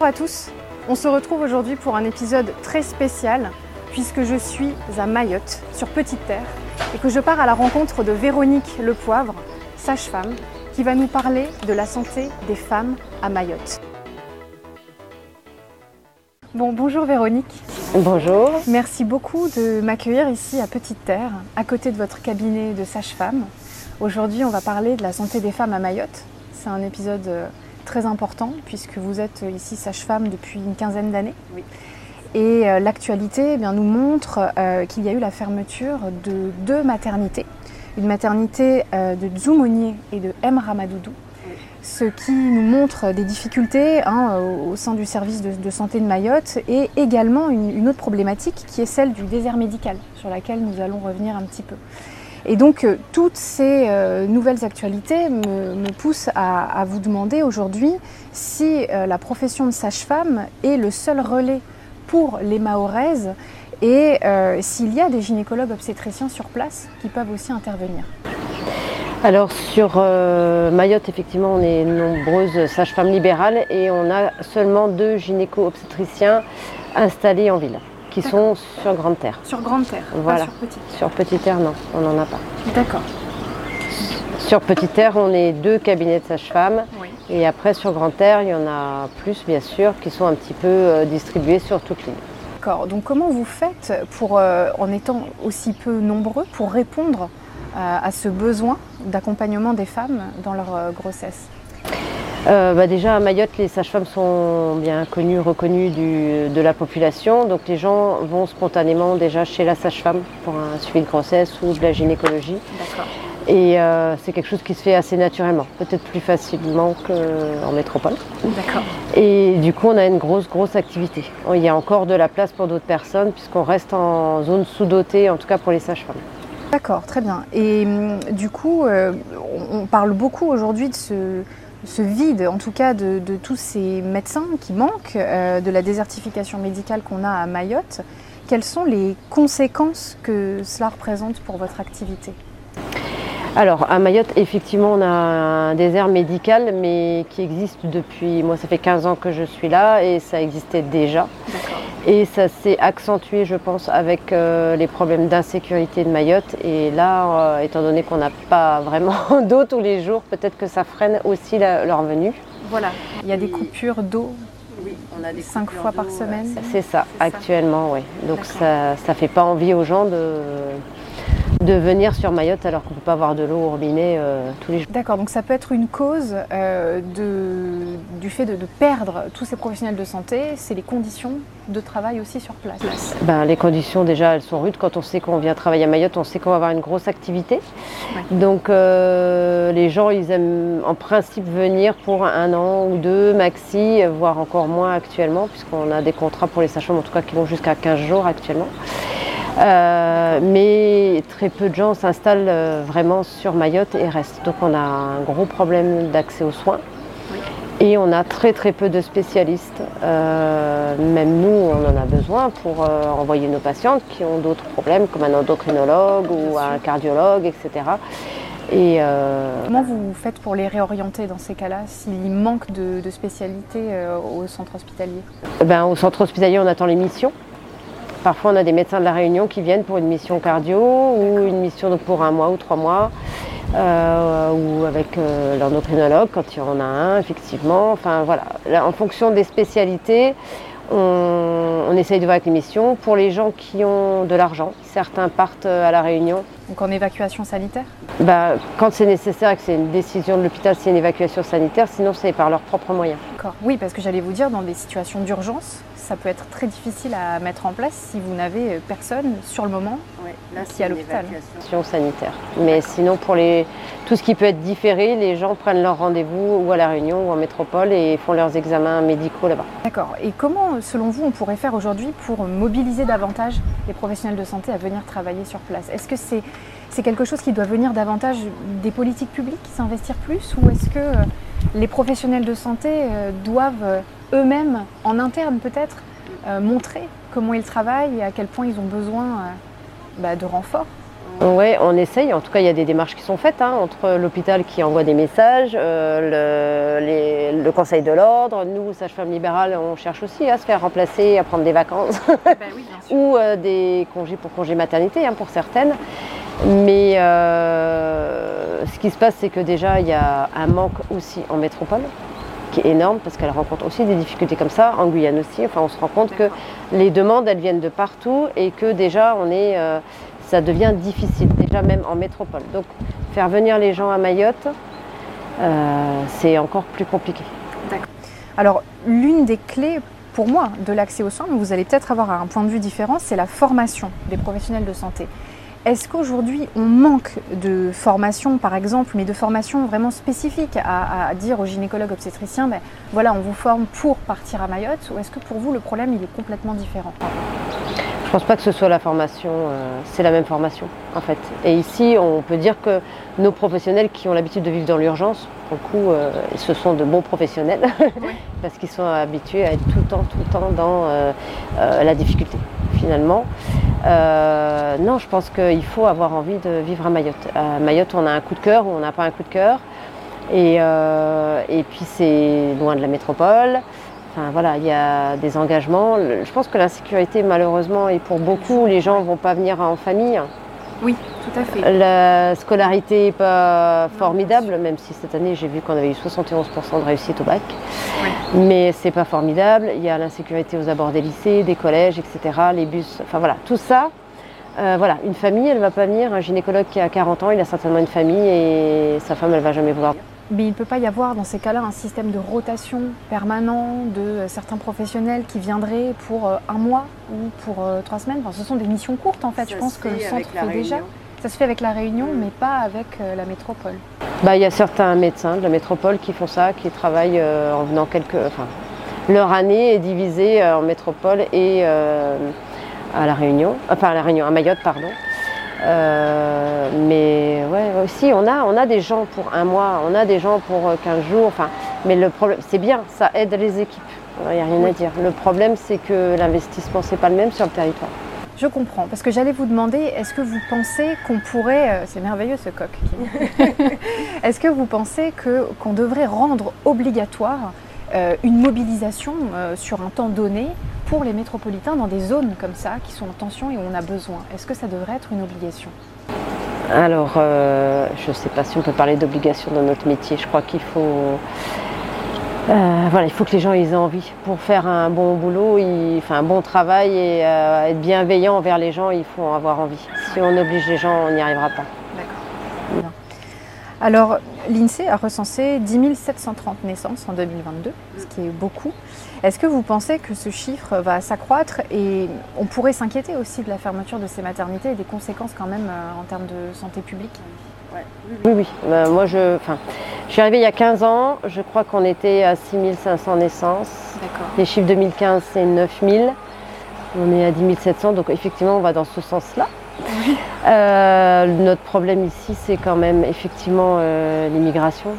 Bonjour à tous, on se retrouve aujourd'hui pour un épisode très spécial puisque je suis à Mayotte, sur Petite Terre, et que je pars à la rencontre de Véronique Lepoivre, sage-femme, qui va nous parler de la santé des femmes à Mayotte. Bon, bonjour Véronique. Bonjour. Merci beaucoup de m'accueillir ici à Petite Terre, à côté de votre cabinet de sage-femme. Aujourd'hui, on va parler de la santé des femmes à Mayotte. C'est un épisode euh, très important puisque vous êtes ici sage-femme depuis une quinzaine d'années. Oui. Et euh, l'actualité eh bien, nous montre euh, qu'il y a eu la fermeture de deux maternités. Une maternité euh, de Dzoumonier et de M. Ramadoudou. Ce qui nous montre des difficultés hein, au, au sein du service de, de santé de Mayotte et également une, une autre problématique qui est celle du désert médical, sur laquelle nous allons revenir un petit peu. Et donc, euh, toutes ces euh, nouvelles actualités me, poussent à, vous demander aujourd'hui si euh, la profession de sage-femme est le seul relais pour les Mahoraises et s'il y a des gynécologues obstétriciens sur place qui peuvent aussi intervenir. Alors sur Mayotte, effectivement, on est nombreuses sages-femmes libérales et on a seulement deux gynéco-obstétriciens installés en ville, qui sont sur Grande Terre. Sur Grande Terre, Voilà. pas sur Petite. Sur Petite Terre, non, on n'en a pas. D'accord. Sur Petite Terre, on est deux cabinets de sages-femmes Oui. et après sur Grande Terre, il y en a plus, bien sûr, qui sont un petit peu euh, distribués sur toute l'île. D'accord. Donc comment vous faites pour, euh, en étant aussi peu nombreux, pour répondre euh, à ce besoin d'accompagnement des femmes dans leur euh, grossesse? Euh, bah déjà à Mayotte, les sages-femmes sont bien connues, reconnues du- de la population. Donc les gens vont spontanément déjà chez la sage-femme pour un suivi de grossesse ou de la gynécologie. D'accord. Et euh, c'est quelque chose qui se fait assez naturellement, peut-être plus facilement qu'en métropole. D'accord. Et du coup, on a une grosse, grosse activité. Il y a encore de la place pour d'autres personnes puisqu'on reste en zone sous-dotée, en tout cas pour les sages-femmes. D'accord, très bien. Et hum, du coup, euh, on parle beaucoup aujourd'hui de ce, ce vide, en tout cas de, de tous ces médecins qui manquent, euh, de la désertification médicale qu'on a à Mayotte. Quelles sont les conséquences que cela représente pour votre activité Alors, à Mayotte, effectivement, on a un désert médical, mais qui existe depuis. Moi, ça fait 15 ans que je suis là et ça existait déjà. Et ça s'est accentué, je pense, avec euh, les problèmes d'insécurité de Mayotte. Et là, euh, étant donné qu'on n'a pas vraiment d'eau tous les jours, peut-être que ça freine aussi la- leur venue. Voilà, il y a des coupures d'eau Oui, on a des Cinq fois par d'eau, semaine. C'est ça, actuellement, oui. Donc ça ne fait pas envie aux gens de, de venir sur Mayotte alors qu'on ne peut pas avoir de l'eau au robinet euh, tous les jours. D'accord, donc ça peut être une cause euh, de, du fait de, de perdre tous ces professionnels de santé, c'est les conditions de travail aussi sur place. Ben, les conditions déjà elles sont rudes. Quand on sait qu'on vient travailler à Mayotte, on sait qu'on va avoir une grosse activité. Ouais. Donc euh, les gens ils aiment en principe venir pour un an ou deux maxi, voire encore moins actuellement, puisqu'on a des contrats pour les sages-femmes en tout cas qui vont jusqu'à 15 jours actuellement. Euh, mais très peu de gens s'installent euh, vraiment sur Mayotte et restent. Donc on a un gros problème d'accès aux soins. Et on a très très peu de spécialistes. Euh, même nous, on en a besoin pour envoyer nos patientes qui ont d'autres problèmes, comme un endocrinologue ou un cardiologue, etc. Et Comment vous faites pour les réorienter dans ces cas-là, s'il manque de, de spécialités au centre hospitalier? Ben, au centre hospitalier, on attend les missions. Parfois, on a des médecins de la Réunion qui viennent pour une mission cardio ou une mission donc, pour un mois ou trois mois, euh, ou avec euh, l'endocrinologue quand il y en a un, effectivement. Enfin voilà, Là, en fonction des spécialités, on, on essaye de voir avec les missions. Pour les gens qui ont de l'argent, certains partent à la Réunion. Donc en évacuation sanitaire? Bah, quand c'est nécessaire et que c'est une décision de l'hôpital, c'est une évacuation sanitaire, sinon c'est par leurs propres moyens. D'accord. Oui, parce que j'allais vous dire, dans des situations d'urgence, ça peut être très difficile à mettre en place si vous n'avez personne sur le moment qui est à l'hôpital. Évacuation sanitaire. Mais sinon, pour les, tout ce qui peut être différé, les gens prennent leur rendez-vous ou à La Réunion ou en métropole et font leurs examens médicaux là-bas. D'accord. Et comment, selon vous, on pourrait faire aujourd'hui pour mobiliser davantage les professionnels de santé à venir travailler sur place. Est-ce que c'est c'est quelque chose qui doit venir davantage des politiques publiques, s'investir plus, ou est-ce que euh, les professionnels de santé euh, doivent euh, eux-mêmes, en interne peut-être, montrer comment ils travaillent et à quel point ils ont besoin bah, de renforts? Oui, on essaye. En tout cas, il y a des démarches qui sont faites hein, entre l'hôpital qui envoie des messages, euh, le, les- le conseil de l'ordre. Nous, sages-femmes libérales, on cherche aussi à se faire remplacer, à prendre des vacances ou euh, des congés pour congé maternité hein, pour certaines. Mais euh, ce qui se passe, c'est que déjà, il y a un manque aussi en métropole qui est énorme parce qu'elle rencontre aussi des difficultés comme ça, en Guyane aussi. Enfin, on se rend compte que les demandes, elles viennent de partout et que déjà, on est, ça devient difficile, déjà même en métropole. Donc, faire venir les gens à Mayotte, euh, c'est encore plus compliqué. Alors, l'une des clés pour moi de l'accès aux soins, mais vous allez peut-être avoir un point de vue différent, c'est la formation des professionnels de santé. Est-ce qu'aujourd'hui on manque de formation, par exemple, mais de formation vraiment spécifique à, à dire aux gynécologues obstétriciens, ben, voilà, on vous forme pour partir à Mayotte, ou est-ce que pour vous le problème il est complètement différent? Pense pas que ce soit la formation, euh, c'est la même formation en fait. Et ici, on peut dire que nos professionnels qui ont l'habitude de vivre dans l'urgence, pour le coup, euh, ce sont de bons professionnels parce qu'ils sont habitués à être tout le temps, tout le temps dans euh, euh, la difficulté finalement. Euh, non, je pense qu'il faut avoir envie de vivre à Mayotte. À Mayotte, on a un coup de cœur ou on n'a pas un coup de cœur. Et, euh, et puis c'est loin de la métropole. Enfin voilà, il y a des engagements. Je pense que l'insécurité, malheureusement, et pour beaucoup, les gens ne vont pas venir en famille. Oui, tout à fait. La scolarité n'est pas formidable, même si cette année j'ai vu qu'on avait eu 71% de réussite au bac. Mais c'est pas formidable. Il y a l'insécurité aux abords des lycées, des collèges, etc. Les bus, enfin voilà, tout ça. euh, voilà, une famille, elle va pas venir. Un gynécologue qui a 40 ans, il a certainement une famille et sa femme, elle va jamais vouloir. Mais il ne peut pas y avoir dans ces cas-là un système de rotation permanent de euh, certains professionnels qui viendraient pour euh, un mois ou pour euh, trois semaines. Enfin, ce sont des missions courtes en fait. Je pense que le centre fait déjà. Ça se fait avec la Réunion, mais pas avec la métropole. Bah, il y a certains médecins de la métropole qui font ça, qui travaillent euh, en venant quelques. Enfin, leur année est divisée en métropole et euh, à la Réunion, enfin à la Réunion, à Mayotte, pardon. Euh, mais ouais, aussi on a, on a des gens pour un mois, on a des gens pour euh, 15 jours, enfin, mais le problème, c'est bien, ça aide les équipes, il n'y a rien à dire. Le problème, c'est que l'investissement, c'est pas le même sur le territoire. Je comprends, parce que j'allais vous demander, est-ce que vous pensez qu'on pourrait, euh, c'est merveilleux ce coq, est-ce que vous pensez que qu'on devrait rendre obligatoire euh, une mobilisation euh, sur un temps donné pour les métropolitains dans des zones comme ça qui sont en tension et où on a besoin Est-ce que ça devrait être une obligation? Alors, euh, je ne sais pas si on peut parler d'obligation dans notre métier. Je crois qu'il faut, euh, voilà, il faut que les gens ils aient envie pour faire un bon boulot, il- enfin un bon travail et euh, être bienveillant envers les gens. Il faut en avoir envie. Si on oblige les gens, on n'y arrivera pas. D'accord. Alors, l'INSEE a recensé 10 730 naissances en 2022, ce qui est beaucoup. Est-ce que vous pensez que ce chiffre va s'accroître et on pourrait s'inquiéter aussi de la fermeture de ces maternités et des conséquences quand même euh, en termes de santé publique? Oui, oui. Euh, moi, je, enfin, je suis arrivée il y a 15 ans. Je crois qu'on était à 6500 naissances. D'accord. Les chiffres 2015, c'est 9000. On est à 10 700, donc effectivement, on va dans ce sens-là. Euh, notre problème ici, c'est quand même effectivement euh, l'immigration.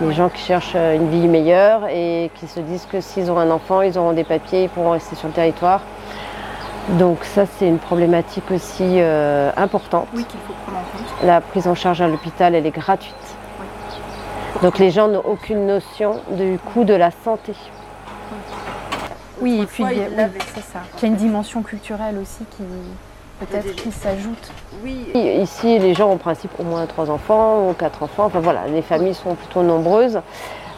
Les gens qui cherchent euh, une vie meilleure et qui se disent que s'ils ont un enfant, ils auront des papiers, ils pourront rester sur le territoire. Donc ça, c'est une problématique aussi euh, importante. Oui, qu'il faut prendre en compte. La prise en charge à l'hôpital, elle est gratuite. Donc les gens n'ont aucune notion du coût de la santé. Oui, et puis il y a- oui, ça. Il y a une dimension culturelle aussi qui peut-être qui s'ajoute. Oui, Ici, les gens ont en principe au moins trois enfants ou quatre enfants. Enfin voilà, les familles sont plutôt nombreuses.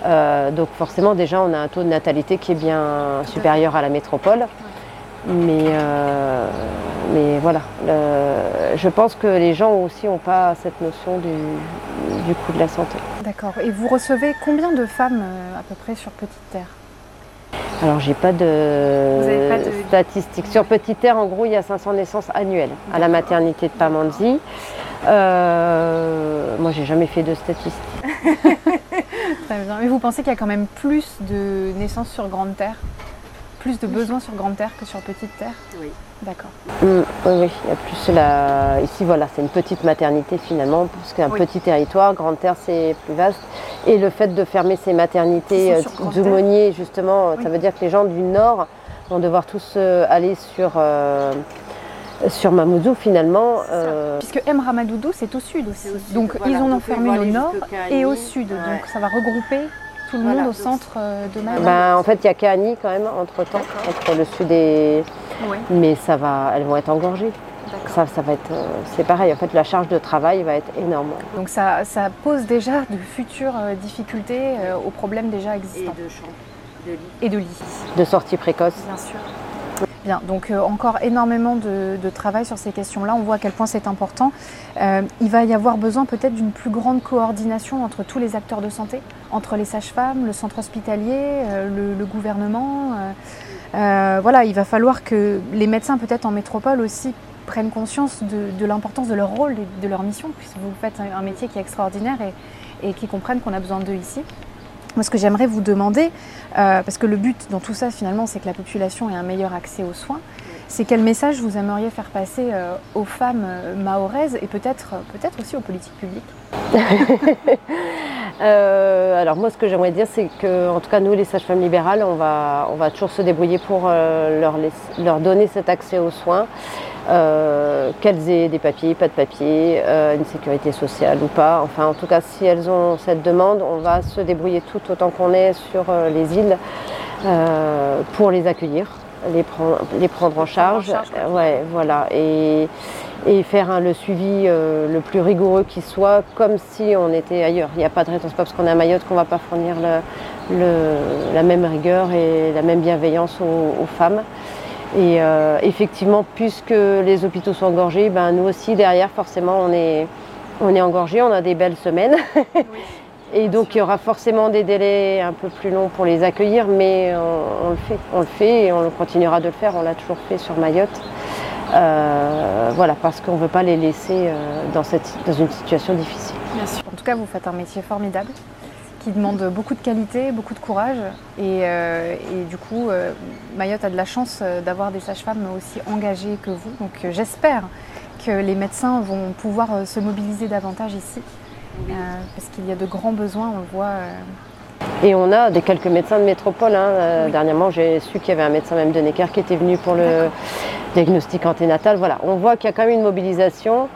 Euh, donc forcément, déjà, on a un taux de natalité qui est bien supérieur à la métropole. Mais, euh, mais voilà, le- je pense que les gens aussi n'ont pas cette notion du, du coût de la santé. D'accord. Et vous recevez combien de femmes euh, à peu près sur Petite Terre? Alors, j'ai pas de, pas de- statistiques. Sur Petite Terre, en gros, il y a 500 naissances annuelles à la maternité de Pamandzi. Euh, moi, j'ai jamais fait de statistiques. Très bien. Mais vous pensez qu'il y a quand même plus de naissances sur Grande Terre? Plus de besoins sur Grande Terre que sur Petite Terre Oui. D'accord. Mm, oui, oui, il y a plus la... Ici, voilà, c'est une petite maternité finalement, parce qu'un Oui. petit territoire, Grande Terre, c'est plus vaste. Et le fait de fermer ces maternités euh, d'aumôniers, justement, Oui. ça veut dire que les gens du Nord vont devoir tous euh, aller sur, euh, sur Mamoudzou finalement. Euh, Puisque M Ramadoudou c'est au sud aussi. Donc ils ont enfermé au nord et au sud. Donc ça va regrouper tout le monde au centre euh, de. Ben, en fait il y a Kahani quand même entre temps, entre le sud et. Mais ça va, elles vont être engorgées. Ça, ça va être, euh, c'est pareil. En fait, la charge de travail va être énorme. Donc ça, ça pose déjà de futures difficultés aux problèmes déjà existants. Et de champs, de lits. Et de lits. De sortie précoce. Bien sûr. Donc euh, encore énormément de, travail sur ces questions-là. On voit à quel point c'est important. Euh, il va y avoir besoin peut-être d'une plus grande coordination entre tous les acteurs de santé, entre les sages-femmes, le centre hospitalier, euh, le, gouvernement. voilà, il va falloir que les médecins, peut-être en métropole aussi, prennent conscience de, l'importance de leur rôle et de leur mission, puisque vous faites un, métier qui est extraordinaire et, et qui comprennent qu'on a besoin d'eux ici. Moi, ce que j'aimerais vous demander, euh, parce que le but dans tout ça, finalement, c'est que la population ait un meilleur accès aux soins, c'est quel message vous aimeriez faire passer euh, aux femmes euh, mahoraises et peut-être peut aussi aux politiques publiques? Alors moi, ce que j'aimerais dire, c'est que, en tout cas, nous, les sages-femmes libérales, on va, on va toujours se débrouiller pour leur, leur donner cet accès aux soins. Euh, qu'elles aient des papiers, pas de papiers, euh, une sécurité sociale ou pas. Enfin, en tout cas, si elles ont cette demande, on va se débrouiller tout autant qu'on est sur euh, les îles pour les accueillir, les, prendre, les prendre en charge. ouais, voilà. Et, faire le suivi le plus rigoureux qui soit, comme si on était ailleurs. Il n'y a pas de raison, pas parce qu'on est à Mayotte qu'on ne va pas fournir la même rigueur et la même bienveillance aux femmes. Et euh, effectivement, puisque les hôpitaux sont engorgés, ben, nous aussi derrière, forcément, on est, on est engorgés, on a des belles semaines. et donc il y aura forcément des délais un peu plus longs pour les accueillir, mais on, le fait, on le fait et on continuera de le faire. On l'a toujours fait sur Mayotte. Euh, voilà, parce qu'on ne veut pas les laisser euh, dans, cette, dans une situation difficile. Bien sûr. En tout cas, vous faites un métier formidable qui demande beaucoup de qualité, beaucoup de courage. Et, euh, du coup, euh, Mayotte a de la chance euh, d'avoir des sages-femmes aussi engagées que vous. Donc j'espère que les médecins vont pouvoir se mobiliser davantage ici, parce qu'il y a de grands besoins, on le voit. Et on a des quelques médecins de métropole. Hein. Dernièrement, j'ai su qu'il y avait un médecin même de Necker qui était venu pour le diagnostic anténatal. Voilà, on voit qu'il y a quand même une mobilisation.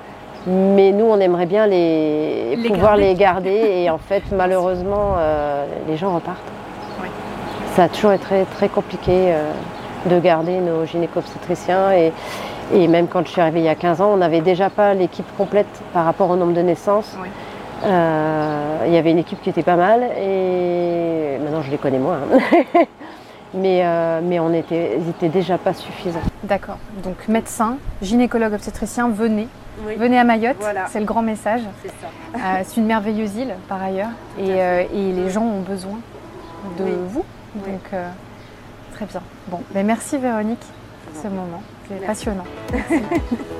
Mais nous, on aimerait bien les, pouvoir les garder. Et en fait, malheureusement, euh, les gens repartent. Ça a toujours été très, très compliqué euh, de garder nos gynéco-obstétriciens. Et, même quand je suis arrivée il y a 15 ans, on n'avait déjà pas l'équipe complète par rapport au nombre de naissances. Euh, il y avait une équipe qui était pas mal et maintenant je les connais moins. Hein. mais, mais on était, ils n'étaient déjà pas suffisants. D'accord. Donc médecin, gynécologue obstétricien, venez. Venez à Mayotte, c'est le grand message. C'est euh, une merveilleuse île par ailleurs euh, et, les gens ont besoin de vous. Donc euh, très bien. Bon, ben merci Véronique pour ce moment. C'est passionnant.